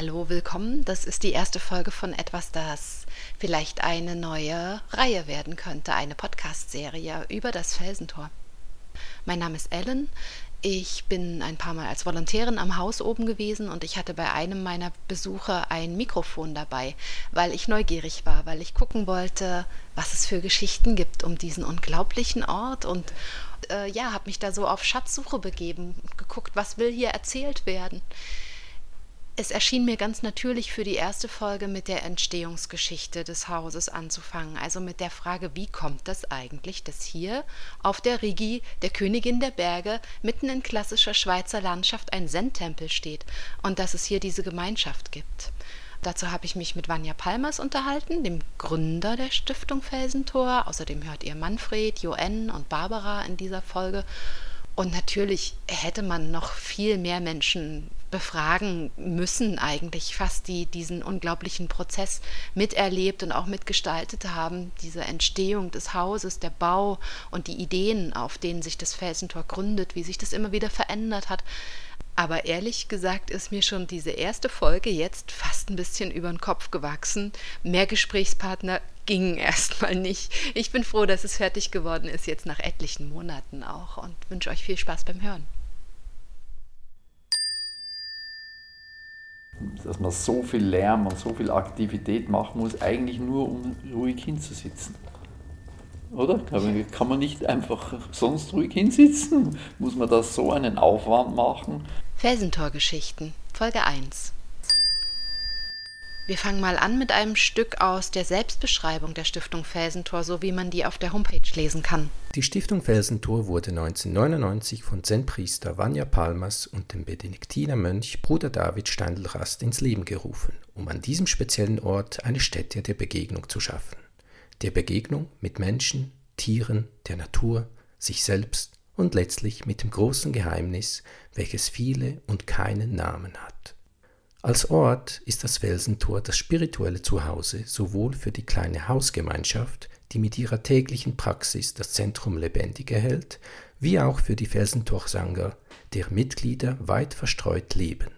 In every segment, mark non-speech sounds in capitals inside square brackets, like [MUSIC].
Hallo, willkommen. Das ist die erste Folge von etwas, das vielleicht eine neue Reihe werden könnte, eine Podcast-Serie über das Felsentor. Mein Name ist Ellen. Ich bin ein paar Mal als Volontärin am Haus oben gewesen und ich hatte bei einem meiner Besuche ein Mikrofon dabei, weil ich neugierig war, weil ich gucken wollte, was es für Geschichten gibt um diesen unglaublichen Ort und äh, ja, habe mich da so auf Schatzsuche begeben, geguckt, was will hier erzählt werden es erschien mir ganz natürlich für die erste Folge mit der Entstehungsgeschichte des Hauses anzufangen, also mit der Frage, wie kommt das eigentlich, dass hier auf der Rigi, der Königin der Berge, mitten in klassischer Schweizer Landschaft ein Zen-Tempel steht und dass es hier diese Gemeinschaft gibt. Dazu habe ich mich mit Vanja Palmers unterhalten, dem Gründer der Stiftung Felsentor. Außerdem hört ihr Manfred, Joanne und Barbara in dieser Folge. Und natürlich hätte man noch viel mehr Menschen befragen müssen, eigentlich fast, die diesen unglaublichen Prozess miterlebt und auch mitgestaltet haben, diese Entstehung des Hauses, der Bau und die Ideen, auf denen sich das Felsentor gründet, wie sich das immer wieder verändert hat. Aber ehrlich gesagt ist mir schon diese erste Folge jetzt fast ein bisschen über den Kopf gewachsen. Mehr Gesprächspartner gingen [LAUGHS] erstmal nicht. Ich bin froh, dass es fertig geworden ist, jetzt nach etlichen Monaten auch und wünsche euch viel Spaß beim Hören. dass man so viel Lärm und so viel Aktivität machen muss, eigentlich nur um ruhig hinzusitzen. Oder? Kann man nicht einfach [LAUGHS] sonst ruhig hinsitzen? Muss man da so einen Aufwand machen? Felsentorgeschichten, Folge 1. Wir fangen mal an mit einem Stück aus der Selbstbeschreibung der Stiftung Felsentor, so wie man die auf der Homepage lesen kann. Die Stiftung Felsentor wurde 1999 von Zen-Priester Vanya Palmas und dem Benediktinermönch Bruder David Steindl-Rast ins Leben gerufen, um an diesem speziellen Ort eine Stätte der Begegnung zu schaffen. Der Begegnung mit Menschen, Tieren, der Natur, sich selbst und letztlich mit dem großen Geheimnis, welches viele und keinen Namen hat. Als Ort ist das Felsentor das spirituelle Zuhause sowohl für die kleine Hausgemeinschaft, die mit ihrer täglichen Praxis das Zentrum lebendig erhält, wie auch für die Felsentorsanger, deren Mitglieder weit verstreut leben.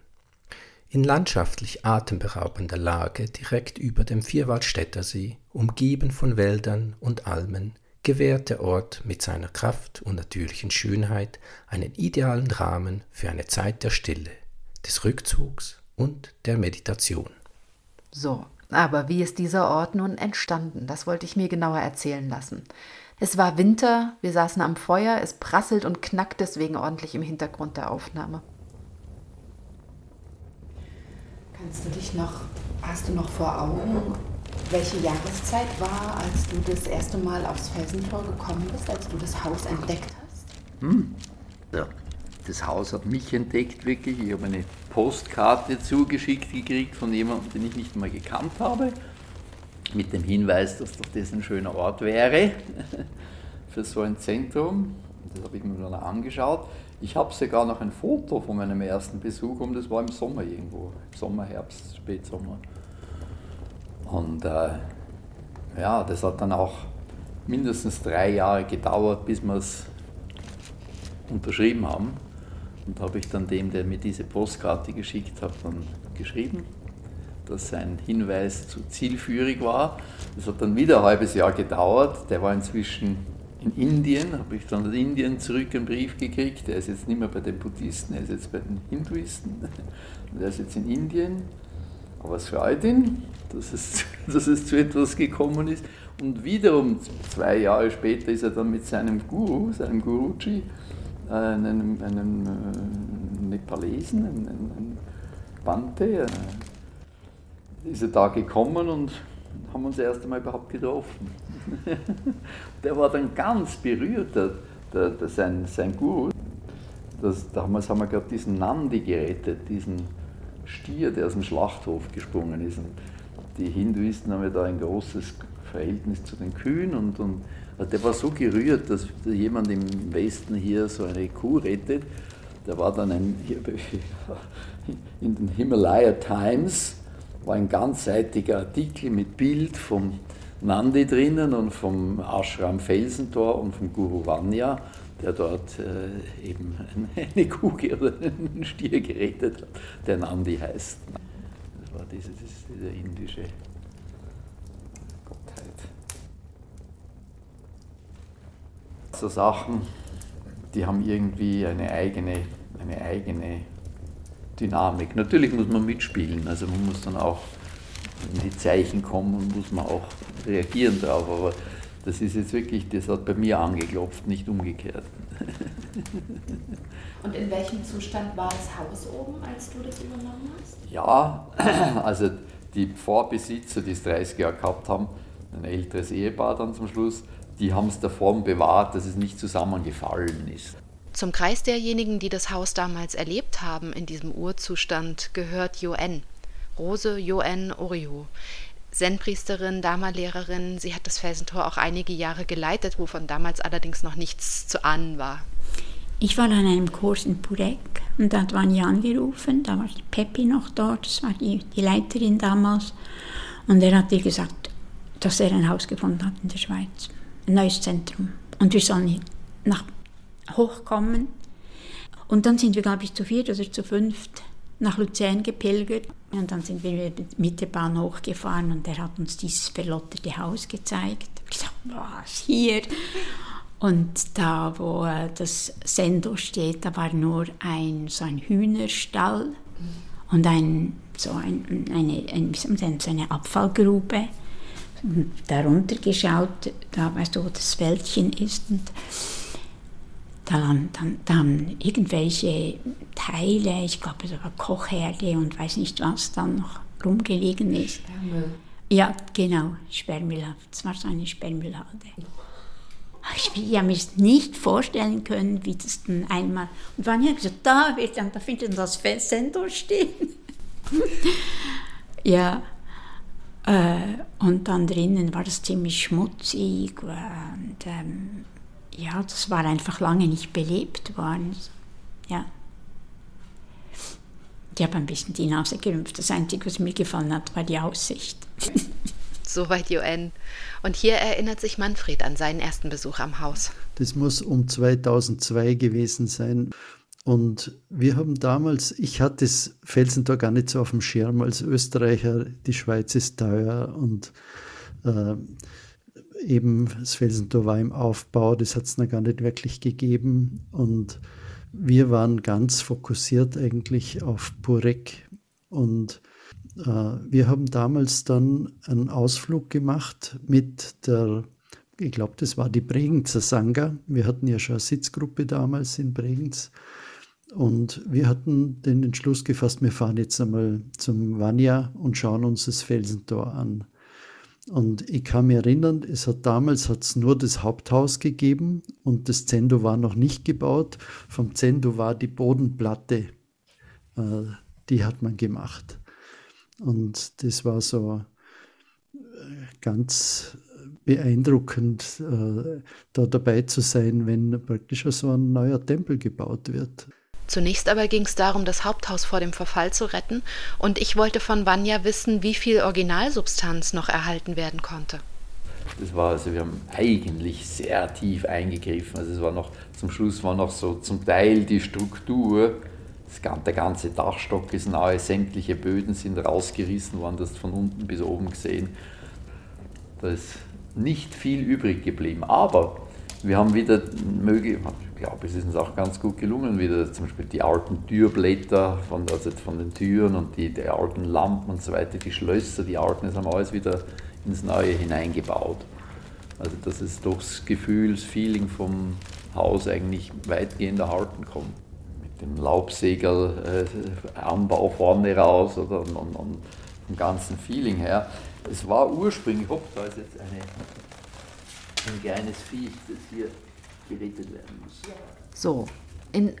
In landschaftlich atemberaubender Lage direkt über dem Vierwaldstätter See, umgeben von Wäldern und Almen, gewährt der Ort mit seiner Kraft und natürlichen Schönheit einen idealen Rahmen für eine Zeit der Stille, des Rückzugs und der Meditation. So, aber wie ist dieser Ort nun entstanden? Das wollte ich mir genauer erzählen lassen. Es war Winter, wir saßen am Feuer, es prasselt und knackt deswegen ordentlich im Hintergrund der Aufnahme. Kannst du dich noch, hast du noch vor Augen, welche Jahreszeit war, als du das erste Mal aufs Felsentor gekommen bist, als du das Haus entdeckt hast? Hm. Ja, das Haus hat mich entdeckt, wirklich. Ich habe eine Postkarte zugeschickt gekriegt von jemandem, den ich nicht mal gekannt habe, mit dem Hinweis, dass doch das ein schöner Ort wäre [LAUGHS] für so ein Zentrum. Das habe ich mir dann angeschaut. Ich habe sogar noch ein Foto von meinem ersten Besuch und das war im Sommer irgendwo, Sommer, Herbst, Spätsommer. Und äh, ja, das hat dann auch mindestens drei Jahre gedauert, bis wir es unterschrieben haben. Und habe ich dann dem, der mir diese Postkarte geschickt hat, dann geschrieben, dass sein Hinweis zu zielführig war. Das hat dann wieder ein halbes Jahr gedauert. Der war inzwischen in Indien, habe ich dann in Indien zurück einen Brief gekriegt. Der ist jetzt nicht mehr bei den Buddhisten, er ist jetzt bei den Hinduisten. Der [LAUGHS] ist jetzt in Indien. Aber es freut ihn, dass es, [LAUGHS] dass es zu etwas gekommen ist. Und wiederum zwei Jahre später ist er dann mit seinem Guru, seinem Guruji, einen, einen äh, Nepalesen, einen, einen Bante, äh, ist er da gekommen und haben uns erst einmal überhaupt getroffen. [LAUGHS] der war dann ganz berührt, der, der, der sein, sein Guru. Das, damals haben wir gerade diesen Nandi gerettet, diesen Stier, der aus dem Schlachthof gesprungen ist. Und die Hinduisten haben ja da ein großes Verhältnis zu den Kühen und, und der war so gerührt, dass jemand im Westen hier so eine Kuh rettet. Da war dann ein, [LAUGHS] in den Himalaya Times war ein ganzseitiger Artikel mit Bild vom Nandi drinnen und vom Ashram Felsentor und vom Guru Vanya, der dort äh, eben [LAUGHS] eine Kuh oder einen Stier gerettet hat, der Nandi heißt. war diese, diese indische So Sachen, die haben irgendwie eine eigene, eine eigene Dynamik. Natürlich muss man mitspielen, also man muss dann auch in die Zeichen kommen und muss man auch reagieren darauf, aber das ist jetzt wirklich, das hat bei mir angeklopft, nicht umgekehrt. [LAUGHS] Und in welchem Zustand war das Haus oben, als du das übernommen hast? Ja, [CLEARS THROAT] also die Vorbesitzer, die es 30 Jahre gehabt haben, ein älteres Ehepaar dann zum Schluss, die haben es der Form bewahrt, dass es nicht zusammengefallen ist. Zum Kreis derjenigen, die das Haus damals erlebt haben in diesem Urzustand, gehört Joen, Rose Joen Orio. Zen-Priesterin, Dharma-Lehrerin. Sie hat das Felsentor auch einige Jahre geleitet, wovon damals allerdings noch nichts zu ahnen war. Ich war an einem Kurs in Purek und da hat Vanya angerufen, da war Peppi noch dort, das war die, die Leiterin damals. Und er hat ihr gesagt, dass er ein Haus gefunden hat in der Schweiz, ein neues Zentrum. Und wir sollen nach hochkommen. Und dann sind wir, glaube ich, zu viert oder zu fünft nach Luzern gepilgert. Und dann sind wir mit der Bahn hochgefahren und er hat uns dieses verlotterte Haus gezeigt. Ich gesagt, was hier? Und da, wo äh, das Sendo steht, da war nur ein, so ein Hühnerstall und ein, so ein, eine, ein, so eine Abfallgrube. Und darunter geschaut, da weißt du, wo das Wäldchen ist. Und dann, dann, dann irgendwelche Teile, ich glaube sogar Kochherde und weiß nicht was dann noch rumgelegen ist. Sperrmüll. Ja, genau, Sperrmüll. Das war so eine Sperrmüllhalde. Ich habe mir nicht vorstellen können, wie das dann einmal. Und wann ich gesagt, da wird dann, da findet das Sensor stehen. [LAUGHS] ja. Äh, und dann drinnen war das ziemlich schmutzig und ähm, ja, das war einfach lange nicht belebt worden. Ja. Ich habe ein bisschen die Nase gerümpft. Das Einzige, was mir gefallen hat, war die Aussicht. [LAUGHS] Soweit UN. Und hier erinnert sich Manfred an seinen ersten Besuch am Haus. Das muss um 2002 gewesen sein. Und wir haben damals, ich hatte das Felsentor gar nicht so auf dem Schirm als Österreicher. Die Schweiz ist teuer und äh, eben das Felsentor war im Aufbau, das hat es noch gar nicht wirklich gegeben. Und wir waren ganz fokussiert eigentlich auf Purek. Und äh, wir haben damals dann einen Ausflug gemacht mit der, ich glaube, das war die Bregenzer Sangha. Wir hatten ja schon eine Sitzgruppe damals in Bregenz. Und wir hatten den Entschluss gefasst, wir fahren jetzt einmal zum Vanya und schauen uns das Felsentor an. Und ich kann mich erinnern, es hat damals hat's nur das Haupthaus gegeben und das Zendo war noch nicht gebaut. Vom Zendo war die Bodenplatte, äh, die hat man gemacht. Und das war so äh, ganz beeindruckend, äh, da dabei zu sein, wenn praktisch so ein neuer Tempel gebaut wird. Zunächst aber ging es darum, das Haupthaus vor dem Verfall zu retten, und ich wollte von Vanya wissen, wie viel Originalsubstanz noch erhalten werden konnte. Das war, also wir haben eigentlich sehr tief eingegriffen. Also es war noch, zum Schluss war noch so zum Teil die Struktur, das, der ganze Dachstock ist neu, sämtliche Böden sind rausgerissen worden, das von unten bis oben gesehen. Da ist nicht viel übrig geblieben. Aber wir haben wieder möglich, glaube, es ist uns auch ganz gut gelungen, wieder zum Beispiel die alten Türblätter von, also von den Türen und die, die alten Lampen und so weiter, die Schlösser, die alten, das haben wir alles wieder ins Neue hineingebaut. Also dass es doch das Gefühl, das Feeling vom Haus eigentlich weitgehend erhalten kommt. Mit dem Laubsegel äh, vorne raus oder und, und, und vom ganzen Feeling her. Es war ursprünglich, hopp, da ist jetzt eine, ein kleines Viech, das hier gerettet werden muss. So, in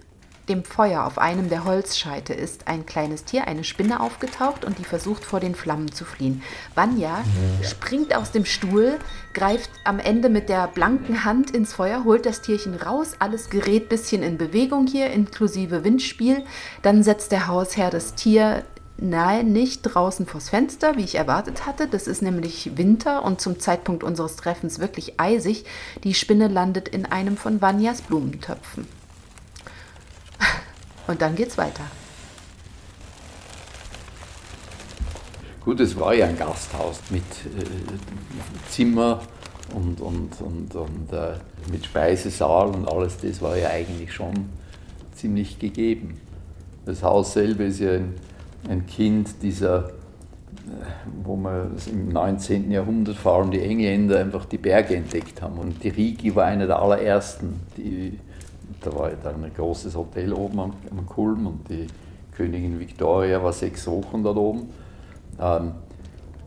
dem Feuer auf einem der Holzscheite ist ein kleines Tier, eine Spinne aufgetaucht und die versucht vor den Flammen zu fliehen. Vanya ja. springt aus dem Stuhl, greift am Ende mit der blanken Hand ins Feuer, holt das Tierchen raus, alles gerät bisschen in Bewegung hier, inklusive Windspiel. Dann setzt der Hausherr das Tier Nein, nicht draußen vors Fenster, wie ich erwartet hatte. Das ist nämlich Winter und zum Zeitpunkt unseres Treffens wirklich eisig. Die Spinne landet in einem von Vanyas Blumentöpfen. [LAUGHS] Und dann geht's weiter. Gut, es war ja ein Gasthaus mit äh, Zimmer und, und, und, und äh, mit Speisesaal und alles, das war ja eigentlich schon ziemlich gegeben. Das Haus selber ist ja ein, ein Kind dieser, äh, wo man im 19. Jahrhundert vor allem die Engländer einfach die Berge entdeckt haben. Und die Rigi war einer der allerersten. Die, da war ein großes Hotel oben am, am Kulm und die Königin Victoria war sechs Wochen dort oben. Ähm,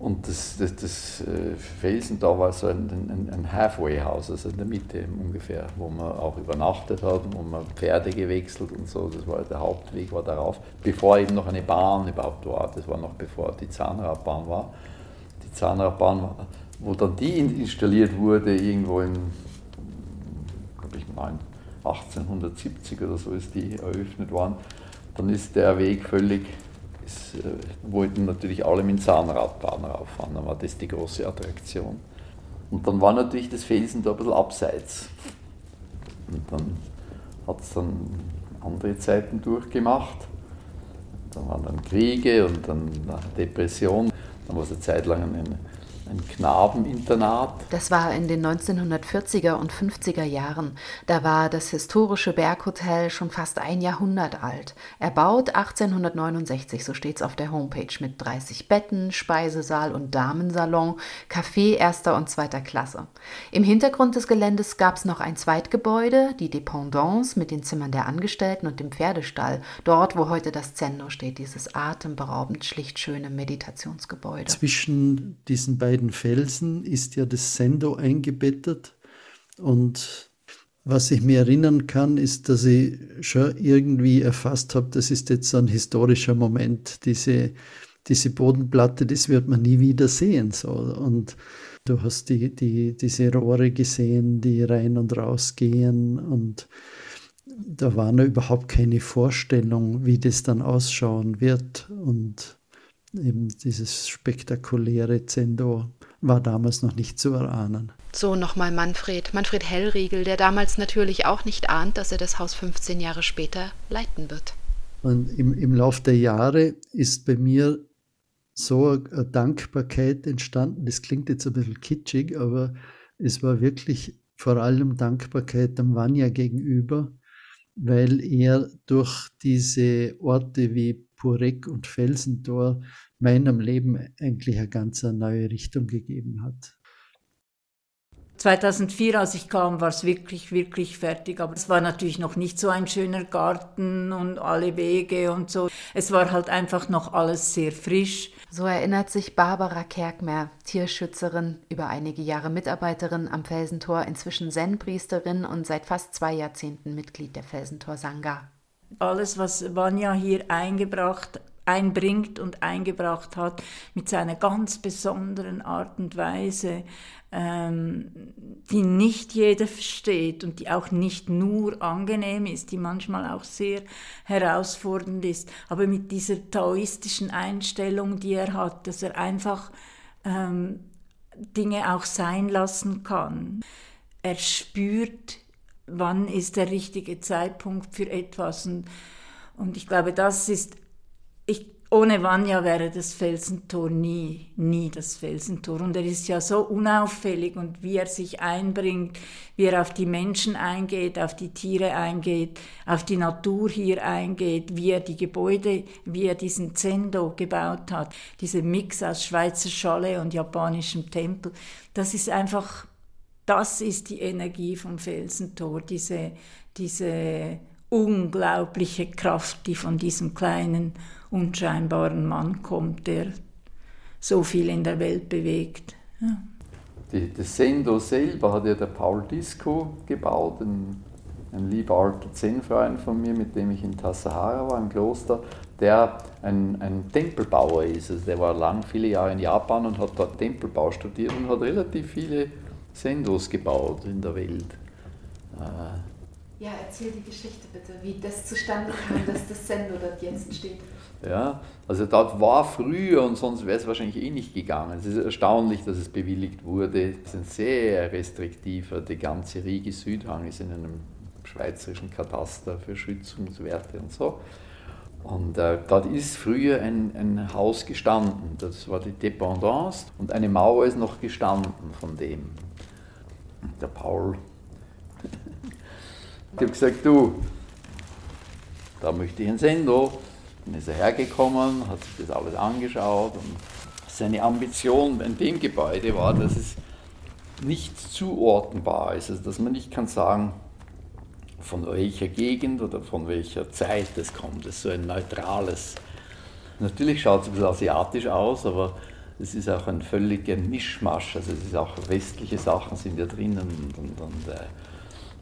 und das, das, das äh, Felsen da war so ein, ein, ein Halfway-Haus, also in der Mitte ungefähr, wo man auch übernachtet hat, wo man Pferde gewechselt und so. Das war der Hauptweg war darauf, bevor eben noch eine Bahn überhaupt war. Das war noch bevor die Zahnradbahn war. Die Zahnradbahn, wo dann die installiert wurde, irgendwo in, glaube ich, 1870 oder so ist die eröffnet worden, dann ist der Weg völlig es äh, wollten natürlich alle mit dem Zahnradbahn rauffahren, dann war das die große Attraktion. Und dann war natürlich das Felsen da ein bisschen abseits. Und dann hat es dann andere Zeiten durchgemacht. Dann waren dann Kriege und dann Depression. Dann war es eine Zeit lang ein, ein Knabeninternat. Das war in den 1940er und 50er Jahren. Da war das historische Berghotel schon fast ein Jahrhundert alt. Erbaut 1869, so steht's auf der Homepage, mit 30 Betten, Speisesaal und Damensalon, Café erster und zweiter Klasse. Im Hintergrund des Geländes gab's noch ein Zweitgebäude, die Dependance mit den Zimmern der Angestellten und dem Pferdestall, dort, wo heute das Zendo steht, dieses atemberaubend schlicht schöne Meditationsgebäude. Zwischen diesen beiden beiden Felsen ist ja das Sendo eingebettet. Und was ich mir erinnern kann, ist, dass ich schon irgendwie erfasst habe, das ist jetzt so ein historischer Moment. Diese, diese Bodenplatte, das wird man nie wieder sehen. So. Und du hast die, die, diese Rohre gesehen, die rein und raus gehen. Und da war noch überhaupt keine Vorstellung, wie das dann ausschauen wird. Und eben dieses spektakuläre Zendo war damals noch nicht zu erahnen. So nochmal Manfred, Manfred Hellriegel, der damals natürlich auch nicht ahnt, dass er das Haus 15 Jahre später leiten wird. Und im, im Lauf der Jahre ist bei mir so eine Dankbarkeit entstanden. Das klingt jetzt ein bisschen kitschig, aber es war wirklich vor allem Dankbarkeit dem Vanya gegenüber, weil er durch diese Orte wie Purek und Felsentor meinem Leben eigentlich eine ganz neue Richtung gegeben hat. 2004, als ich kam, war es wirklich, wirklich fertig. Aber es war natürlich noch nicht so ein schöner Garten und alle Wege und so. Es war halt einfach noch alles sehr frisch. So erinnert sich Barbara Kerkmer, Tierschützerin, über einige Jahre Mitarbeiterin am Felsentor, inzwischen Zen-Priesterin und seit fast zwei Jahrzehnten Mitglied der Felsentor Sangha. Alles, was Vanya hier eingebracht einbringt und eingebracht hat mit seiner ganz besonderen Art und Weise, ähm, die nicht jeder versteht und die auch nicht nur angenehm ist, die manchmal auch sehr herausfordernd ist, aber mit dieser taoistischen Einstellung, die er hat, dass er einfach ähm, Dinge auch sein lassen kann. Er spürt, wann ist der richtige Zeitpunkt für etwas und, und ich glaube, das ist ich, ohne Vanya wäre das Felsentor nie, nie das Felsentor. Und er ist ja so unauffällig und wie er sich einbringt, wie er auf die Menschen eingeht, auf die Tiere eingeht, auf die Natur hier eingeht, wie er die Gebäude, wie er diesen Zendo gebaut hat, dieser Mix aus Schweizer Schale und japanischem Tempel. Das ist einfach, das ist die Energie vom Felsentor, diese, diese unglaubliche Kraft, die von diesem kleinen unscheinbaren Mann kommt, der so viel in der Welt bewegt. Ja. Die, das Sendo selber hat ja der Paul Disco gebaut, ein, ein lieber alter Zen-Freund von mir, mit dem ich in Tassahara war, im Kloster, der ein, ein Tempelbauer ist. Also der war lang, viele Jahre in Japan und hat dort Tempelbau studiert und hat relativ viele Sendos gebaut in der Welt. Äh, ja, erzähl die Geschichte bitte, wie das zustande kam, dass das Sendo dort jetzt steht. Ja, also dort war früher und sonst wäre es wahrscheinlich eh nicht gegangen. Es ist erstaunlich, dass es bewilligt wurde. Es sind sehr restriktiver. Die ganze Riege Südhang ist in einem schweizerischen Kataster für Schützungswerte und so. Und äh, dort ist früher ein, ein Haus gestanden, das war die Dependance und eine Mauer ist noch gestanden von dem. Der Paul, ich habe gesagt, du, da möchte ich ein Sendo. Dann ist er hergekommen, hat sich das alles angeschaut und seine Ambition in dem Gebäude war, dass es nicht zuordnenbar ist, also dass man nicht kann sagen, von welcher Gegend oder von welcher Zeit es kommt. Es ist so ein neutrales. Natürlich schaut es ein bisschen asiatisch aus, aber es ist auch ein völliger Mischmasch. Also es ist auch westliche Sachen sind ja drinnen und, und, und äh,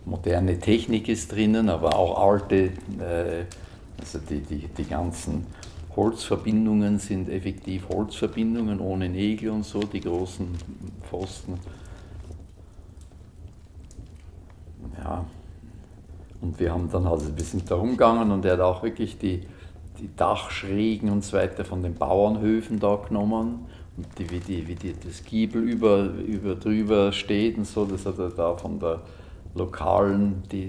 moderne Technik ist drinnen, aber auch alte, äh, also die, die, die ganzen Holzverbindungen sind effektiv Holzverbindungen ohne Nägel und so, die großen Pfosten. Ja, und wir haben dann also, wir sind da rumgegangen und er hat auch wirklich die, die Dachschrägen und so weiter von den Bauernhöfen da genommen die, wie, die, wie die, das Giebel über, über drüber steht und so, das hat er da von der lokalen, die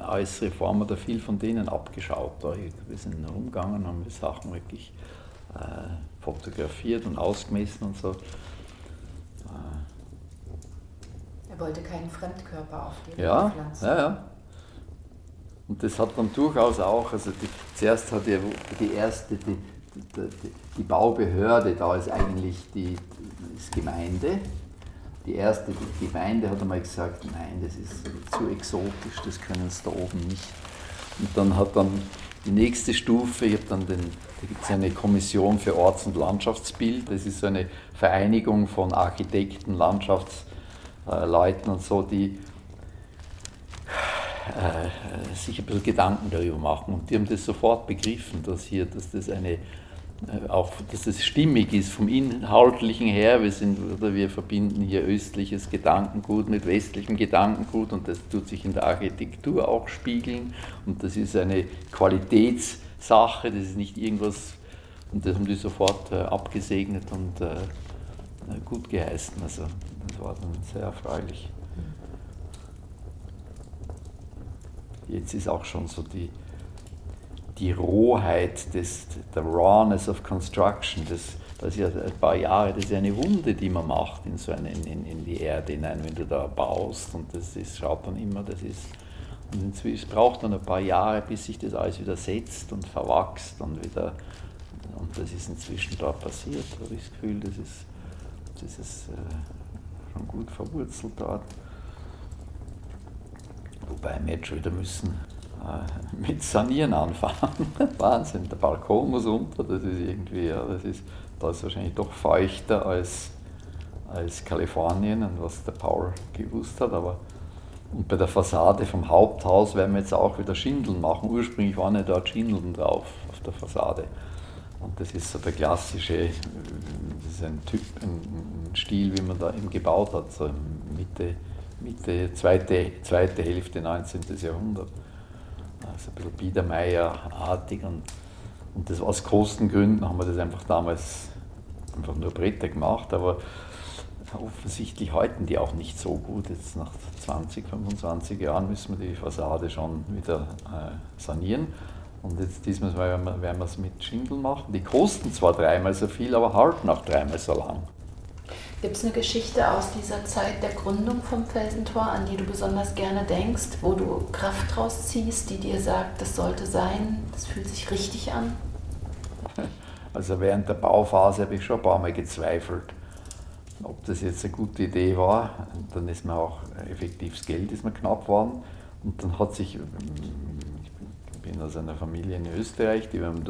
äußere Form, hat er viel von denen abgeschaut. Da. Wir sind rumgegangen, haben die Sachen wirklich äh, fotografiert und ausgemessen und so. Er wollte keinen Fremdkörper auf die ja, pflanzen. Ja, ja. Und das hat dann durchaus auch, also die, zuerst hat ja die erste, die, die, Baubehörde, da ist eigentlich die ist Gemeinde. Die erste die Gemeinde hat einmal gesagt, nein, das ist zu exotisch, das können sie da oben nicht. Und dann hat dann die nächste Stufe, ich dann den, da gibt es eine Kommission für Orts- und Landschaftsbild, das ist so eine Vereinigung von Architekten, Landschaftsleuten und so, die äh, sich ein bisschen Gedanken darüber machen. Und die haben das sofort begriffen, dass hier, dass das eine äh, auch, dass das stimmig ist vom Inhaltlichen her. Wir, sind, oder wir verbinden hier östliches Gedankengut mit westlichem Gedankengut und das tut sich in der Architektur auch spiegeln. Und das ist eine Qualitätssache, das ist nicht irgendwas, und das haben die sofort äh, abgesegnet und gut geheißen. Also das war dann sehr erfreulich. Jetzt ist auch schon so die, die Rohheit, des, der Rawness of Construction, das, das ist ja ein paar Jahre, das ist ja eine Wunde, die man macht in, so eine, in, in die Erde hinein, wenn du da baust und das ist, schaut dann immer, das ist, und inzwischen braucht dann ein paar Jahre, bis sich das alles wieder setzt und verwachst und wieder, und das ist inzwischen da passiert, habe ich das Gefühl, das ist, das ist äh, schon gut verwurzelt dort. Wobei wir jetzt schon wieder müssen äh, mit Sanieren anfangen. [LAUGHS] Wahnsinn, der Balkon muss unter, das ist irgendwie, ja, das ist, da ist wahrscheinlich doch feuchter als, als Kalifornien und was der Paul gewusst hat, aber und bei der Fassade vom Haupthaus werden wir jetzt auch wieder Schindeln machen. Ursprünglich waren ja dort Schindeln drauf auf der Fassade. Und das ist so der klassische, das ist ein Typ, ein, Stil, wie man da eben gebaut hat, so Mitte Mitte, zweite, zweite Hälfte 19. Jahrhundert. Also ein bisschen Biedermeier-artig und, und das aus Kostengründen haben wir das einfach damals einfach nur Bretter gemacht, aber offensichtlich halten die auch nicht so gut. Jetzt nach 20, 25 Jahren müssen wir die Fassade schon wieder äh, sanieren. Und jetzt diesmal werden wir, es mit Schindeln machen. Die kosten zwar dreimal so viel, aber halten auch dreimal so lang. Gibt es eine Geschichte aus dieser Zeit der Gründung vom Felsentor, an die du besonders gerne denkst, wo du Kraft draus ziehst, die dir sagt, das sollte sein, das fühlt sich richtig an? [LAUGHS] Also während der Bauphase habe ich schon ein paar Mal gezweifelt, ob das jetzt eine gute Idee war. Und dann ist mir auch effektiv das Geld ist mir knapp geworden. Und dann hat sich, ich bin aus einer Familie in Österreich, die haben,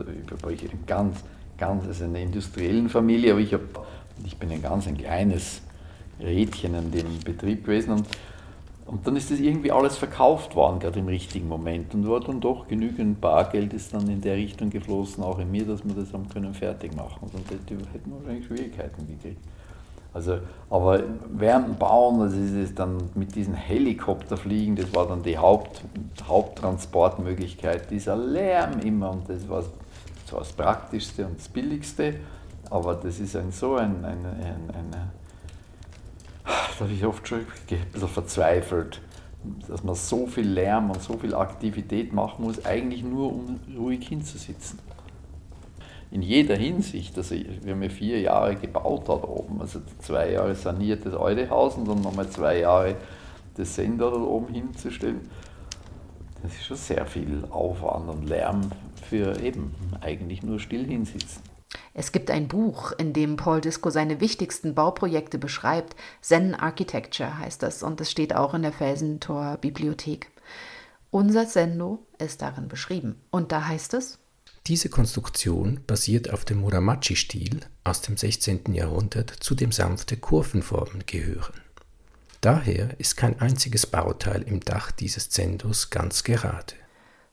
ich ganz, ganz, also eine industriellen Familie, aber ich habe ich bin ein ganz ein kleines Rädchen in dem Betrieb gewesen und, und dann ist das irgendwie alles verkauft worden, gerade im richtigen Moment und war dann doch genügend Bargeld ist dann in der Richtung geflossen, auch in mir, dass wir das haben können fertig machen. Sonst hätten wir wahrscheinlich Schwierigkeiten gekriegt. Also, aber während dem Bauen, also ist dann mit diesen Helikopterfliegen, das war dann die Haupt, Haupttransportmöglichkeit, dieser Lärm immer und das war das Praktischste und das Billigste. Aber das ist ein, so ein, ein, ein, ein da habe ich oft schon ein bisschen verzweifelt, dass man so viel Lärm und so viel Aktivität machen muss, eigentlich nur um ruhig hinzusitzen. In jeder Hinsicht, also wir haben ja vier Jahre gebaut da oben, also zwei Jahre saniert das alte Haus und dann nochmal zwei Jahre das Sender da oben hinzustellen. Das ist schon sehr viel Aufwand und Lärm für eben eigentlich nur still hinsitzen. Es gibt ein Buch, in dem Paul Disco seine wichtigsten Bauprojekte beschreibt. Zen Architecture heißt das und es steht auch in der Felsentor Bibliothek. Unser Sendo ist darin beschrieben. Und da heißt es, diese Konstruktion basiert auf dem Muramachi-Stil aus dem 16. Jahrhundert, zu dem sanfte Kurvenformen gehören. Daher ist kein einziges Bauteil im Dach dieses Zendos ganz gerade.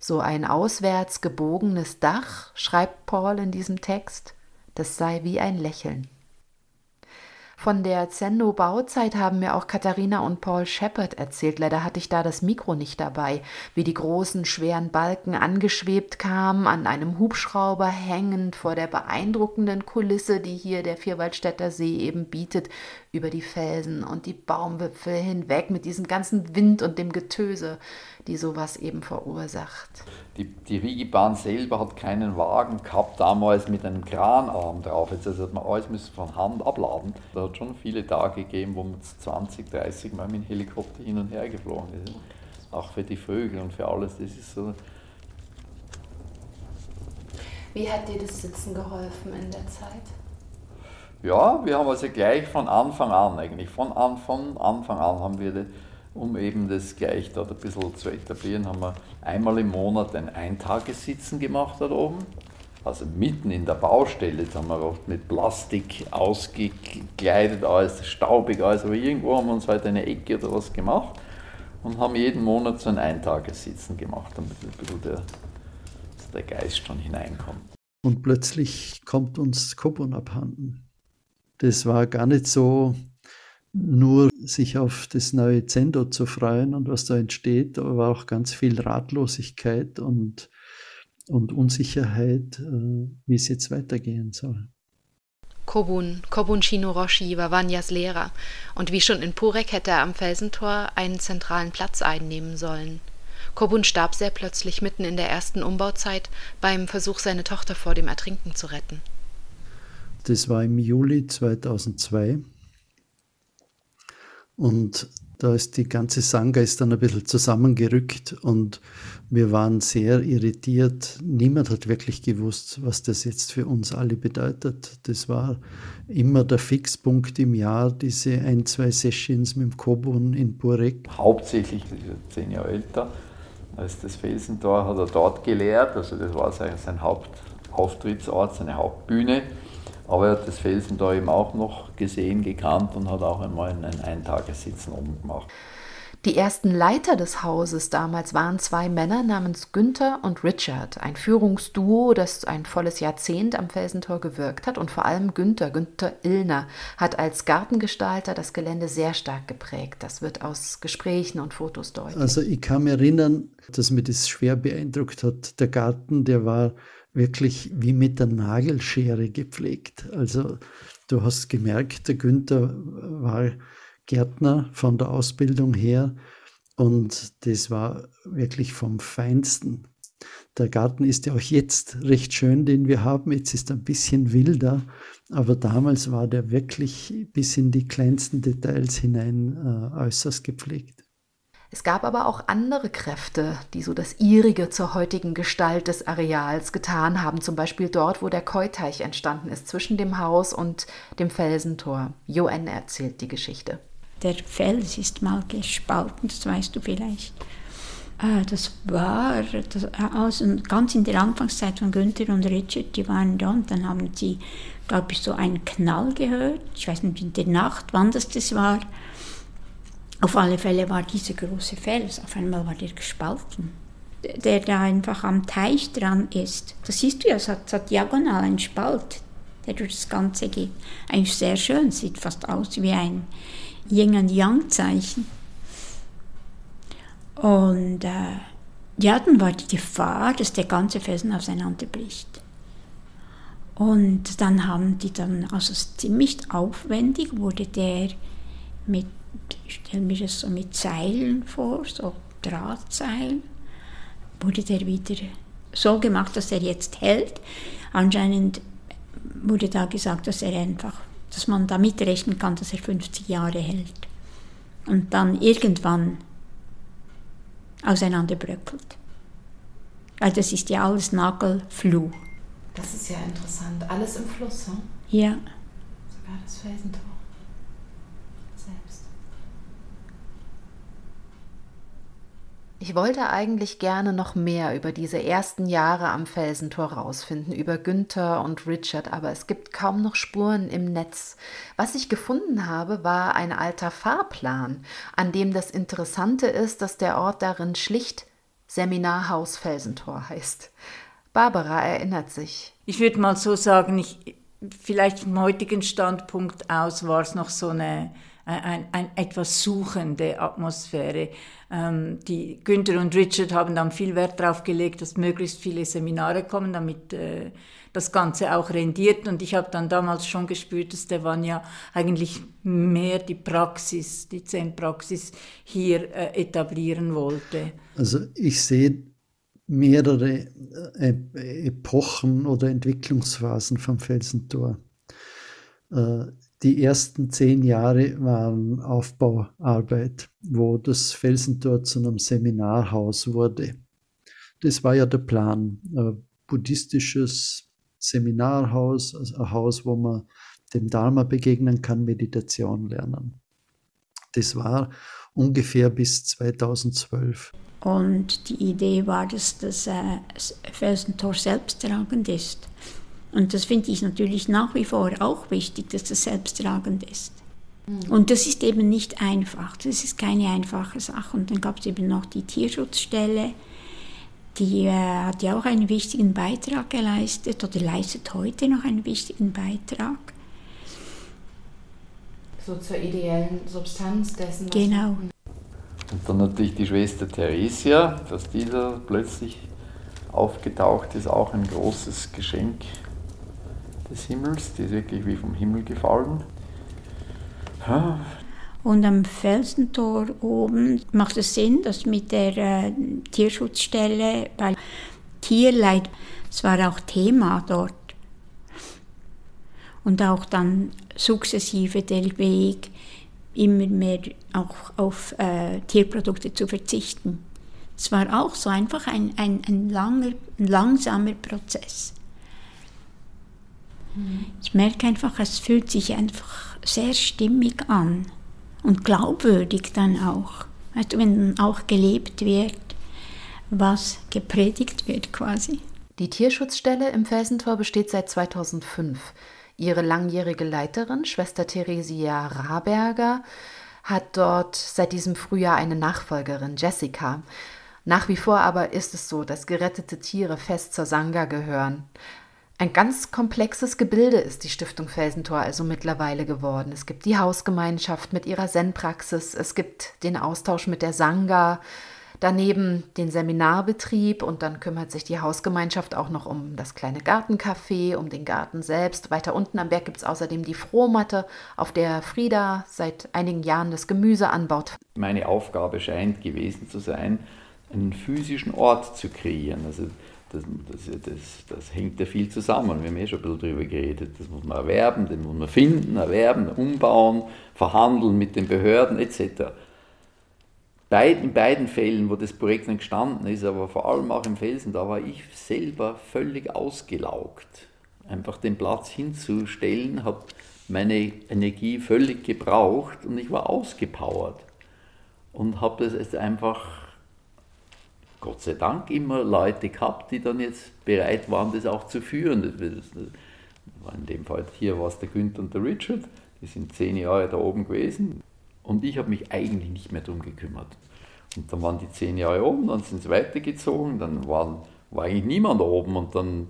So ein auswärts gebogenes Dach, schreibt Paul in diesem Text, das sei wie ein Lächeln. Von der Zendo-Bauzeit haben mir auch Katharina und Paul Shepard erzählt. Leider hatte ich da das Mikro nicht dabei, wie die großen, schweren Balken angeschwebt kamen, an einem Hubschrauber hängend vor der beeindruckenden Kulisse, die hier der Vierwaldstätter See eben bietet, über die Felsen und die Baumwipfel hinweg mit diesem ganzen Wind und dem Getöse, die sowas eben verursacht. Die, die Rigibahn selber hat keinen Wagen gehabt, damals mit einem Kranarm drauf. Jetzt also hat man alles müssen von Hand abladen. Da hat schon viele Tage gegeben, wo man 20, 30 Mal mit dem Helikopter hin und her geflogen ist. Auch für die Vögel und für alles. Das ist so. Wie hat dir das Sitzen geholfen in der Zeit? Ja, wir haben also gleich von Anfang an, eigentlich von, an, von Anfang an haben wir, um eben das gleich dort ein bisschen zu etablieren, haben wir einmal im Monat ein Eintagessitzen gemacht dort oben. Also mitten in der Baustelle, jetzt haben wir oft mit Plastik ausgekleidet, alles staubig, alles, aber irgendwo haben wir uns halt eine Ecke oder was gemacht und haben jeden Monat so ein Eintagessitzen gemacht, damit ein bisschen der, der Geist schon hineinkommt. Und plötzlich kommt uns Kobun abhanden. Das war gar nicht so, nur sich auf das neue Zendo zu freuen und was da entsteht, aber war auch ganz viel Ratlosigkeit und, und Unsicherheit, äh, wie es jetzt weitergehen soll. Kobun, Kobun Shinoroshi war Wanyas Lehrer und wie schon in Purek hätte er am Felsentor einen zentralen Platz einnehmen sollen. Kobun starb sehr plötzlich mitten in der ersten Umbauzeit beim Versuch, seine Tochter vor dem Ertrinken zu retten. Das war im Juli 2002. Und da ist die ganze Sangha ist dann ein bisschen zusammengerückt und wir waren sehr irritiert. Niemand hat wirklich gewusst, was das jetzt für uns alle bedeutet. Das war immer der Fixpunkt im Jahr, diese ein, zwei Sessions mit dem Kobun in Burek. Hauptsächlich, zehn Jahre älter, als das Felsentor hat er dort gelehrt. Also das war sein Hauptauftrittsort, seine Hauptbühne. Aber er hat das Felsen da eben auch noch gesehen, gekannt und hat auch einmal ein Eintagessitzen oben gemacht. Die ersten Leiter des Hauses damals waren zwei Männer namens Günther und Richard, ein Führungsduo, das ein volles Jahrzehnt am Felsentor gewirkt hat und vor allem Günther, Günther Illner, hat als Gartengestalter das Gelände sehr stark geprägt. Das wird aus Gesprächen und Fotos deutlich. Also ich kann mich erinnern, dass mir das schwer beeindruckt hat. Der Garten, der war wirklich wie mit der Nagelschere gepflegt. Also du hast gemerkt, der Günther war Gärtner von der Ausbildung her und das war wirklich vom Feinsten. Der Garten ist ja auch jetzt recht schön, den wir haben. Jetzt ist er ein bisschen wilder, aber damals war der wirklich bis in die kleinsten Details hinein äh, äußerst gepflegt. Es gab aber auch andere Kräfte, die so das ihrige zur heutigen Gestalt des Areals getan haben, zum Beispiel dort, wo der Keuteich entstanden ist, zwischen dem Haus und dem Felsentor. Joanne erzählt die Geschichte. Der Fels ist mal gespalten, das weißt du vielleicht. Ah, das war das, ganz in der Anfangszeit von Günther und Richard, die waren da und dann haben sie, glaube ich, so einen Knall gehört. Ich weiß nicht in der Nacht, wann das, das war. Auf alle Fälle war dieser große Fels, auf einmal war der gespalten, der da einfach am Teich dran ist. Das siehst du ja, es hat, es hat diagonal einen Spalt, der durch das Ganze geht. Eigentlich sehr schön, sieht fast aus wie ein Yin und Yang-Zeichen. Und äh, ja, dann war die Gefahr, dass der ganze Felsen auseinanderbricht. Und dann haben die dann, also ziemlich aufwendig wurde der mit ich stelle mir das so mit Seilen vor, so Drahtseilen, wurde der wieder so gemacht, dass er jetzt hält. Anscheinend wurde da gesagt, dass er einfach, dass man damit rechnen kann, dass er 50 Jahre hält. Und dann irgendwann auseinanderbröckelt. Weil das ist ja alles Nagelfluh. Das ist ja interessant. Alles im Fluss, hm? Ja. Sogar das Felsentor. Selbst. Ich wollte eigentlich gerne noch mehr über diese ersten Jahre am Felsentor rausfinden, über Günther und Richard, aber es gibt kaum noch Spuren im Netz. Was ich gefunden habe, war ein alter Fahrplan, an dem das Interessante ist, dass der Ort darin schlicht Seminarhaus Felsentor heißt. Barbara erinnert sich. Ich würde mal so sagen, ich, vielleicht vom heutigen Standpunkt aus war es noch so eine, ein, ein etwas suchende Atmosphäre. Ähm, die Günther und Richard haben dann viel Wert darauf gelegt, dass möglichst viele Seminare kommen, damit äh, das Ganze auch rendiert. Und ich habe dann damals schon gespürt, dass der Vanya eigentlich mehr die Praxis, die Zen-Praxis hier äh, etablieren wollte. Also ich sehe mehrere äh, Epochen oder Entwicklungsphasen vom Felsentor. Äh, die ersten zehn Jahre waren Aufbauarbeit, wo das Felsentor zu einem Seminarhaus wurde. Das war ja der Plan. Ein buddhistisches Seminarhaus, also ein Haus, wo man dem Dharma begegnen kann, Meditation lernen. Das war ungefähr bis 2012. Und die Idee war, dass das äh, Felsentor selbsttragend ist. Und das finde ich natürlich nach wie vor auch wichtig, dass das selbsttragend ist. Mhm. Und das ist eben nicht einfach, das ist keine einfache Sache. Und dann gab es eben noch die Tierschutzstelle, die äh, hat ja auch einen wichtigen Beitrag geleistet oder leistet heute noch einen wichtigen Beitrag. So zur ideellen Substanz dessen. Genau. Und dann natürlich die Schwester Theresia, dass die da plötzlich aufgetaucht ist, auch ein großes Geschenk des Himmels. Die ist wirklich wie vom Himmel gefallen. Ja. Und am Felsentor oben macht es Sinn, dass mit der äh, Tierschutzstelle, weil Tierleid, es war auch Thema dort. Und auch dann sukzessive der Weg, immer mehr auch auf äh, Tierprodukte zu verzichten. Es war auch so einfach ein, ein, ein, langer, ein langsamer Prozess. Mhm. Ich merke einfach, es fühlt sich einfach sehr stimmig an und glaubwürdig dann auch. Weißt du, wenn dann auch gelebt wird, was gepredigt wird quasi. Die Tierschutzstelle im Felsentor besteht seit 2005. Ihre langjährige Leiterin, Schwester Theresia Raberger, hat dort seit diesem Frühjahr eine Nachfolgerin, Jessica. Nach wie vor aber ist es so, dass gerettete Tiere fest zur Sangha gehören. Ein ganz komplexes Gebilde ist die Stiftung Felsentor also mittlerweile geworden. Es gibt die Hausgemeinschaft mit ihrer Zen-Praxis, es gibt den Austausch mit der Sangha, Daneben den Seminarbetrieb und dann kümmert sich die Hausgemeinschaft auch noch um das kleine Gartencafé, um den Garten selbst. Weiter unten am Berg gibt es außerdem die Frohmatte, auf der Frieda seit einigen Jahren das Gemüse anbaut. Meine Aufgabe scheint gewesen zu sein, einen physischen Ort zu kreieren. Also das, das, das, das, hängt ja viel zusammen. Wir haben eh schon ein bisschen darüber geredet. Das muss man erwerben, den muss man finden, erwerben, umbauen, verhandeln mit den Behörden etc in beiden Fällen, wo das Projekt entstanden ist, aber vor allem auch im Felsen, da war ich selber völlig ausgelaugt. Einfach den Platz hinzustellen, hat meine Energie völlig gebraucht und ich war ausgepowert. Und habe das einfach, Gott sei Dank, immer Leute gehabt, die dann jetzt bereit waren, das auch zu führen. in dem Fall hier war es der Günther und der Richard, die sind zehn Jahre da oben gewesen. Und ich habe mich eigentlich nicht mehr darum gekümmert. Und dann waren die zehn Jahre oben, dann sind sie weitergezogen, dann waren, war eigentlich niemand oben und dann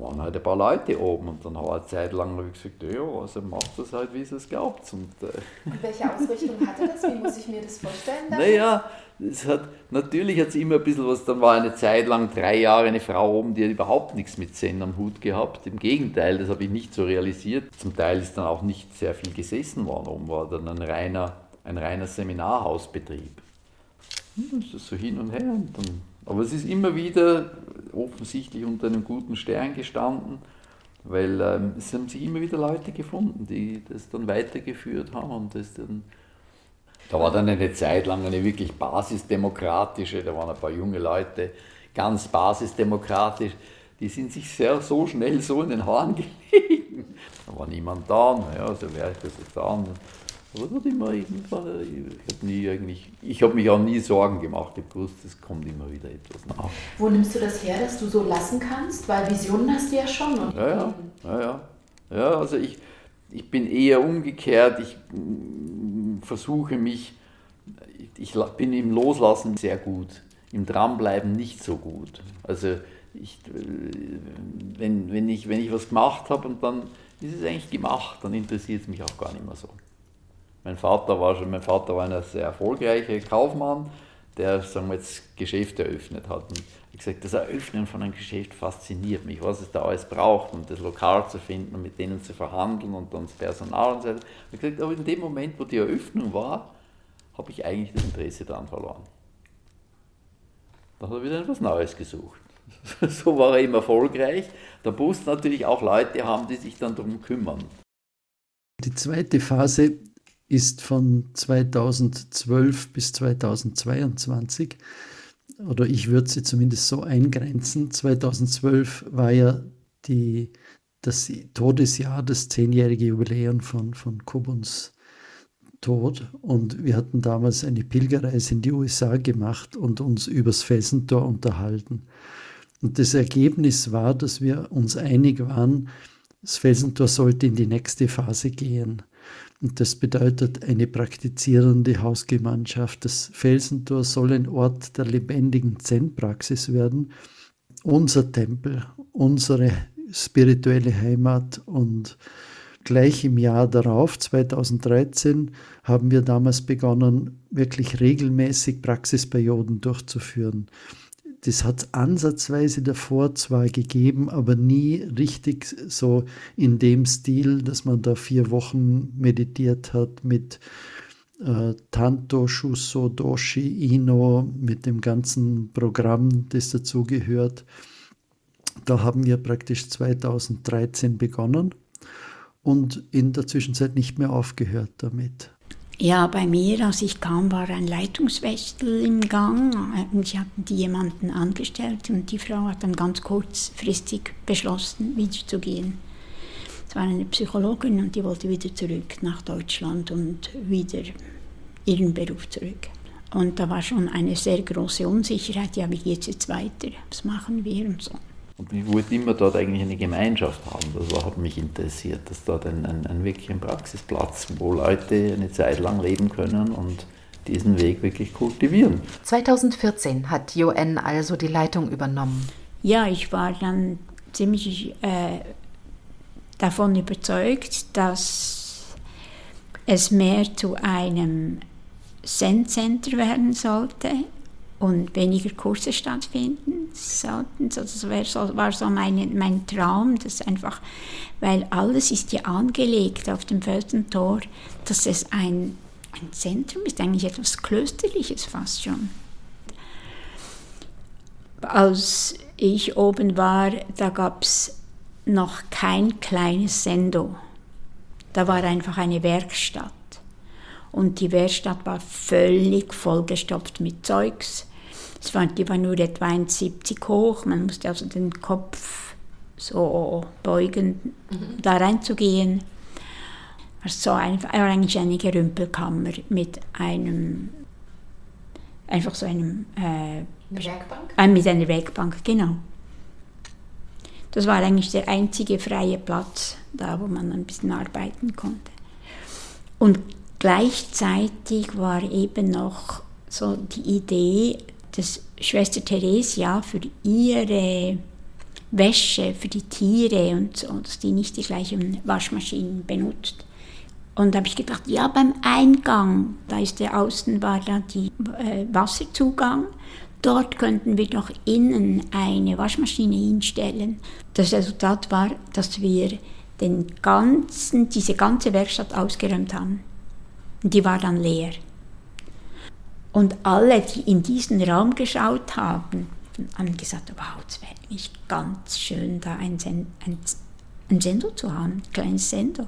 waren halt ein paar Leute oben und dann habe ich eine Zeit lang ich gesagt, ja, also macht das halt, wie es glaubt. Und, äh und welche Ausrichtung hatte das? Wie muss ich mir das vorstellen? Dann? Naja, es hat, natürlich hat es immer ein bisschen was, dann war eine Zeit lang, drei Jahre, eine Frau oben, die hat überhaupt nichts mit Zen am Hut gehabt. Im Gegenteil, das habe ich nicht so realisiert. Zum Teil ist dann auch nicht sehr viel gesessen worden oben, war dann ein reiner, ein reiner Seminarhausbetrieb. Hm, das ist so hin und her. Und dann, aber es ist immer wieder offensichtlich unter einem guten Stern gestanden, weil ähm, es haben sich immer wieder Leute gefunden, die das dann weitergeführt haben und das dann da war dann eine Zeit lang eine wirklich basisdemokratische, da waren ein paar junge Leute, ganz basisdemokratisch, die sind sich sehr so schnell so in den Haaren [LAUGHS] gelegen. Da war niemand da, naja, so wäre ich das jetzt an. Aber das immer irgendwann, ich habe nie eigentlich, ich habe mich auch nie Sorgen gemacht, ich gewusst, es kommt immer wieder etwas nach. Wo nimmst du das her, dass du so lassen kannst? Weil Visionen hast du ja schon. Und ja, ja, ja, ja. Ja, also ich, ich bin eher umgekehrt, ich mm, versuche mich, ich bin im Loslassen sehr gut, im Dranbleiben nicht so gut. Also ich, wenn, wenn, ich, wenn ich was gemacht habe und dann ist es eigentlich gemacht, dann interessiert es mich auch gar nicht mehr so. Mein Vater war schon, mein Vater war ein sehr erfolgreicher Kaufmann, der sagen wir jetzt Geschäfte eröffnet hat. Und ich gesagt, das Eröffnen von einem Geschäft fasziniert mich, was es da alles braucht, um das Lokal zu finden und mit denen zu verhandeln und dann das Personal und so weiter. Ich gesagt, aber in dem Moment, wo die Eröffnung war, habe ich eigentlich das Interesse daran verloren. Da hat er wieder etwas Neues gesucht. [LAUGHS] so war er eben erfolgreich. Da mussten natürlich auch Leute haben, die sich dann darum kümmern. Die zweite Phase ist von 2012 bis 2022, oder ich würde sie zumindest so eingrenzen. 2012 war ja die, das Todesjahr, das zehnjährige Jubiläum von, von Kubuns Tod. Und wir hatten damals eine Pilgerreise in die USA gemacht und uns übers Felsentor unterhalten. Und das Ergebnis war, dass wir uns einig waren, das Felsentor sollte in die nächste Phase gehen. Und das bedeutet eine praktizierende Hausgemeinschaft. Das Felsentor soll ein Ort der lebendigen Zen-Praxis werden. Unser Tempel, unsere spirituelle Heimat und gleich im Jahr darauf, 2013, haben wir damals begonnen, wirklich regelmäßig Praxisperioden durchzuführen. Das hat es ansatzweise davor zwar gegeben, aber nie richtig so in dem Stil, dass man da vier Wochen meditiert hat mit äh, Tanto, Shuso, Doshi, Ino, mit dem ganzen Programm, das dazugehört. Da haben wir praktisch 2013 begonnen und in der Zwischenzeit nicht mehr aufgehört damit. Ja, bei mir, als ich kam, war ein Leitungswechsel im Gang. Sie hatten die jemanden angestellt und die Frau hat dann ganz kurzfristig beschlossen, wieder zu gehen. Es war eine Psychologin und die wollte wieder zurück nach Deutschland und wieder ihren Beruf zurück. Und da war schon eine sehr große Unsicherheit, ja, wie geht es jetzt weiter, was machen wir und so. Und ich wollte immer dort eigentlich eine Gemeinschaft haben. Das hat mich interessiert, dass dort ein, ein, ein wirklich ein Praxisplatz, wo Leute eine Zeit lang leben können und diesen Weg wirklich kultivieren. 2014 hat Joanne also die Leitung übernommen. Ja, ich war dann ziemlich äh, davon überzeugt, dass es mehr zu einem Zen-Center werden sollte und weniger Kurse stattfinden sollten. Das war so mein, mein Traum, dass einfach, weil alles ist ja angelegt auf dem Felsentor, dass es ein, ein Zentrum ist, eigentlich etwas Klösterliches fast schon. Als ich oben war, da gab es noch kein kleines Sendo. Da war einfach eine Werkstatt. Und die Werkstatt war völlig vollgestopft mit Zeugs. Es war, die war nur etwa 1,70 hoch. Man musste also den Kopf so beugen, mhm. da reinzugehen. Also einfach, eigentlich eine Gerümpelkammer mit einem, einfach so einem... Äh, Werkbank? Äh, mit einer Werkbank, genau. Das war eigentlich der einzige freie Platz, da wo man ein bisschen arbeiten konnte. Und Gleichzeitig war eben noch so die Idee, dass Schwester Theresia für ihre Wäsche für die Tiere und so, dass die nicht die gleichen Waschmaschinen benutzt. Und da habe ich gedacht, ja, beim Eingang, da ist der Außen war da die äh, Wasserzugang. Dort könnten wir noch innen eine Waschmaschine hinstellen. Das Resultat war, dass wir den ganzen, diese ganze Werkstatt ausgeräumt haben. Und die war dann leer. Und alle, die in diesen Raum geschaut haben, haben gesagt, wow, es wäre nicht ganz schön, da ein, Sen ein, ein Sender zu haben, ein kleines Sender.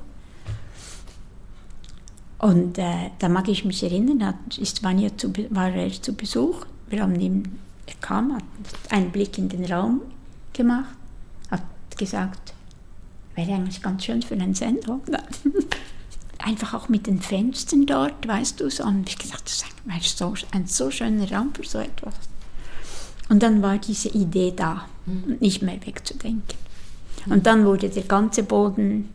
Und äh, da mag ich mich erinnern, da ist Vanya zu, war er zu Besuch. Wir haben ihm, er kam, hat einen Blick in den Raum gemacht, hat gesagt, wäre eigentlich ganz schön für einen Sender. [LAUGHS] Einfach auch mit den Fenstern dort, weißt du, so. Und ich gesagt, das ist so, ein so schöner Raum für so etwas. Und dann war diese Idee da, mhm. nicht mehr wegzudenken. Und dann wurde der ganze Boden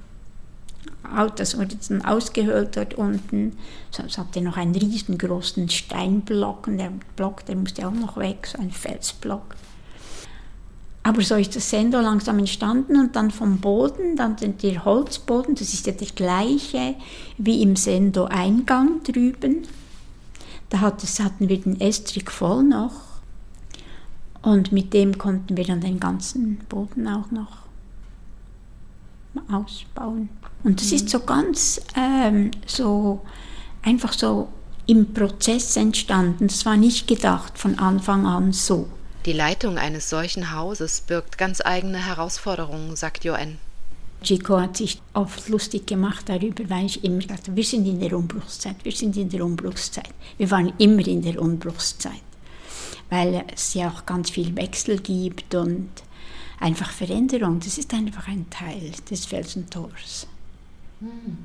das wurde dann ausgehöhlt dort unten. Es hatte noch einen riesengroßen Steinblock und der Block, der musste auch noch weg, so ein Felsblock. Aber so ist das Sendo langsam entstanden und dann vom Boden, dann der Holzboden, das ist ja der gleiche wie im Sendo-Eingang drüben. Da hatten wir den Estrich voll noch und mit dem konnten wir dann den ganzen Boden auch noch ausbauen. Und das ist so ganz ähm, so einfach so im Prozess entstanden. Das war nicht gedacht von Anfang an so. Die Leitung eines solchen Hauses birgt ganz eigene Herausforderungen, sagt Joanne. Chico hat sich oft lustig gemacht darüber, weil ich immer dachte, wir sind in der Umbruchszeit, wir sind in der Umbruchszeit. Wir waren immer in der Umbruchszeit, weil es ja auch ganz viel Wechsel gibt und einfach Veränderung. Das ist einfach ein Teil des Felsentors mhm.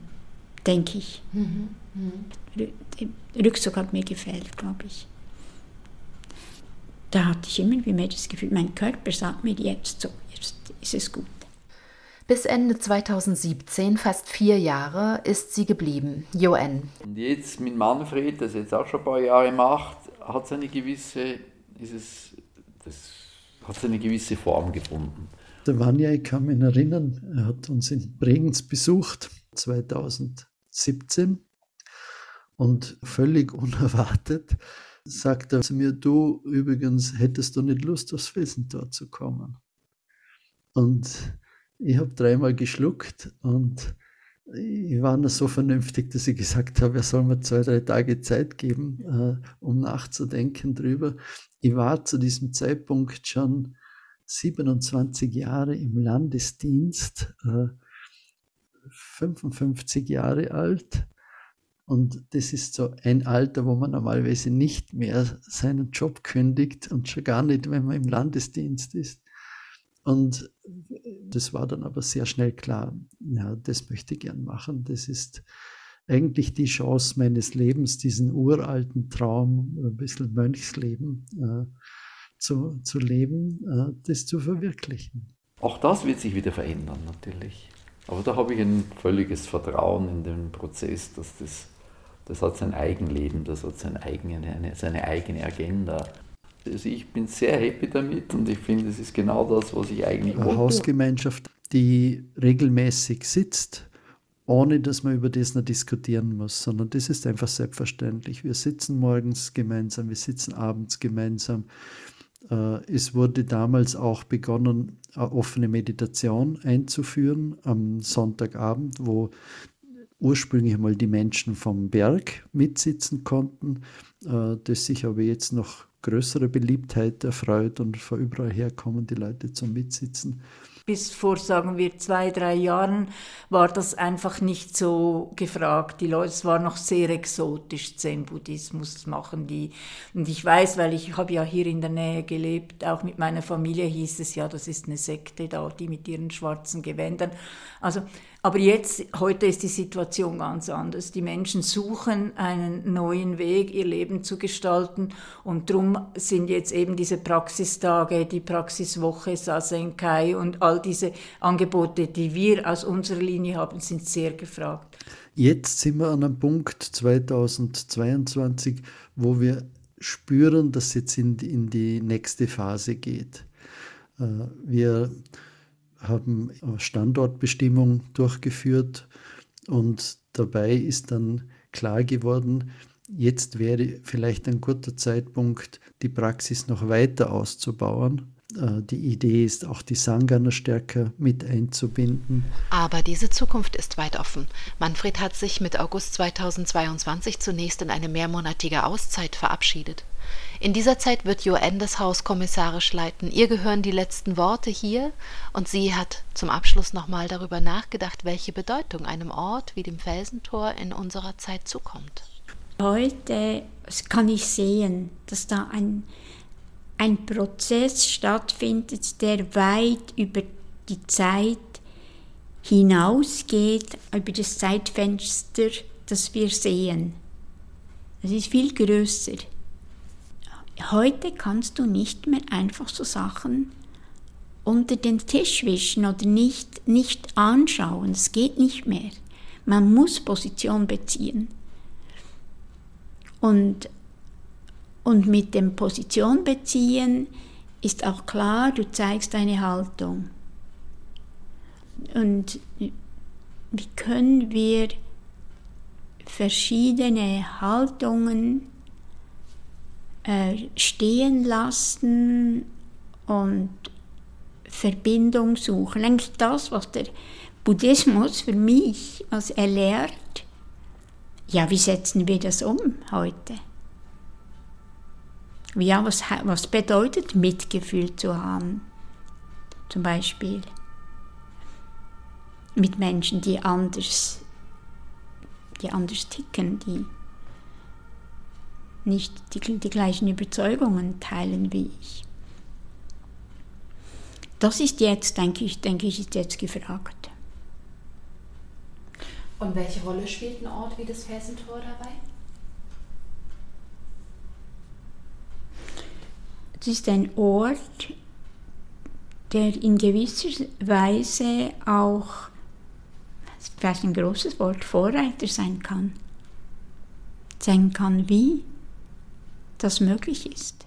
denke ich. Mhm. Mhm. Rückzug hat mir gefällt, glaube ich. Da hatte ich immer wie mehr das Gefühl, mein Körper sagt mir jetzt so, jetzt ist es gut. Bis Ende 2017, fast vier Jahre, ist sie geblieben, Joanne. Und jetzt mit Manfred, das jetzt auch schon ein paar Jahre macht, hat es eine gewisse, ist es, das hat eine gewisse Form gefunden. Der Vanya, ich kann mich erinnern, er hat uns in Bregenz besucht 2017 und völlig [LAUGHS] unerwartet sagt er zu mir, du übrigens hättest du nicht Lust, aufs Felsentor zu kommen. Und ich habe dreimal geschluckt und ich war noch so vernünftig, dass ich gesagt habe, er soll mir zwei, drei Tage Zeit geben, äh, um nachzudenken drüber. Ich war zu diesem Zeitpunkt schon 27 Jahre im Landesdienst. Äh, 55 Jahre alt. Und das ist so ein Alter, wo man normalerweise nicht mehr seinen Job kündigt und schon gar nicht, wenn man im Landesdienst ist. Und das war dann aber sehr schnell klar, ja, das möchte ich gern machen. Das ist eigentlich die Chance meines Lebens, diesen uralten Traum, ein bisschen Mönchsleben äh, zu, zu leben, äh, das zu verwirklichen. Auch das wird sich wieder verändern, natürlich. Aber da habe ich ein völliges Vertrauen in den Prozess, dass das, das hat sein Eigenleben, das hat seine eigene, eine, seine eigene Agenda. Also ich bin sehr happy damit und ich finde, es ist genau das, was ich eigentlich wollte. Eine Hausgemeinschaft, die regelmäßig sitzt, ohne dass man über das noch diskutieren muss, sondern das ist einfach selbstverständlich. Wir sitzen morgens gemeinsam, wir sitzen abends gemeinsam. Äh, es wurde damals auch begonnen, offene Meditation einzuführen am Sonntagabend, wo ursprünglich einmal die Menschen vom Berg mitsitzen konnten, äh, das sich aber jetzt noch größere Beliebtheit erfreut und von überall her kommen die Leute zum Mitsitzen bis vor, sagen wir, zwei, drei Jahren war das einfach nicht so gefragt. Die Leute, es war noch sehr exotisch, Zen-Buddhismus machen die. Und ich weiß, weil ich habe ja hier in der Nähe gelebt, auch mit meiner Familie hieß es ja, das ist eine Sekte da, die mit ihren schwarzen Gewändern. Also aber jetzt, heute ist die Situation ganz anders. Die Menschen suchen einen neuen Weg, ihr Leben zu gestalten. Und darum sind jetzt eben diese Praxistage, die Praxiswoche, Sasenkai und all diese Angebote, die wir aus unserer Linie haben, sind sehr gefragt. Jetzt sind wir an einem Punkt 2022, wo wir spüren, dass es jetzt in, in die nächste Phase geht. Wir haben Standortbestimmung durchgeführt und dabei ist dann klar geworden, jetzt wäre vielleicht ein guter Zeitpunkt, die Praxis noch weiter auszubauen. Äh, die Idee ist auch die Sangana stärker mit einzubinden. Aber diese Zukunft ist weit offen. Manfred hat sich mit August 2022 zunächst in eine mehrmonatige Auszeit verabschiedet. In dieser Zeit wird Jo das Haus kommissarisch leiten. Ihr gehören die letzten Worte hier und sie hat zum Abschluss nochmal darüber nachgedacht, welche Bedeutung einem Ort wie dem Felsentor in unserer Zeit zukommt. Heute kann ich sehen, dass da ein, ein Prozess stattfindet, der weit über die Zeit hinausgeht, über das Zeitfenster, das wir sehen. Es ist viel größer. Heute kannst du nicht mehr einfach so Sachen unter den Tisch wischen oder nicht, nicht anschauen. Es geht nicht mehr. Man muss Position beziehen. Und, und mit dem Position beziehen ist auch klar, du zeigst deine Haltung. Und wie können wir verschiedene Haltungen äh, stehen lassen und Verbindung suchen. Eigentlich das, was der Buddhismus für mich, was er lehrt, ja, wie setzen wir das um heute? Ja, was, was bedeutet Mitgefühl zu haben? Zum Beispiel mit Menschen, die anders, die anders ticken, die nicht die, die gleichen Überzeugungen teilen wie ich. Das ist jetzt, denke ich, denke ich, ist jetzt gefragt. Und welche Rolle spielt ein Ort wie das Felsentor dabei? Es ist ein Ort, der in gewisser Weise auch, vielleicht ein großes Wort, Vorreiter sein kann. Sein kann wie? das möglich ist.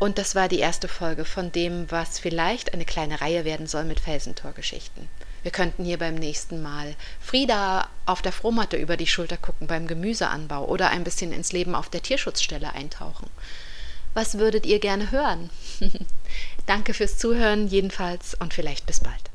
Und das war die erste Folge von dem, was vielleicht eine kleine Reihe werden soll mit Felsentorgeschichten. Wir könnten hier beim nächsten Mal Frieda auf der Frohmatte über die Schulter gucken beim Gemüseanbau oder ein bisschen ins Leben auf der Tierschutzstelle eintauchen. Was würdet ihr gerne hören? [LAUGHS] Danke fürs Zuhören jedenfalls und vielleicht bis bald.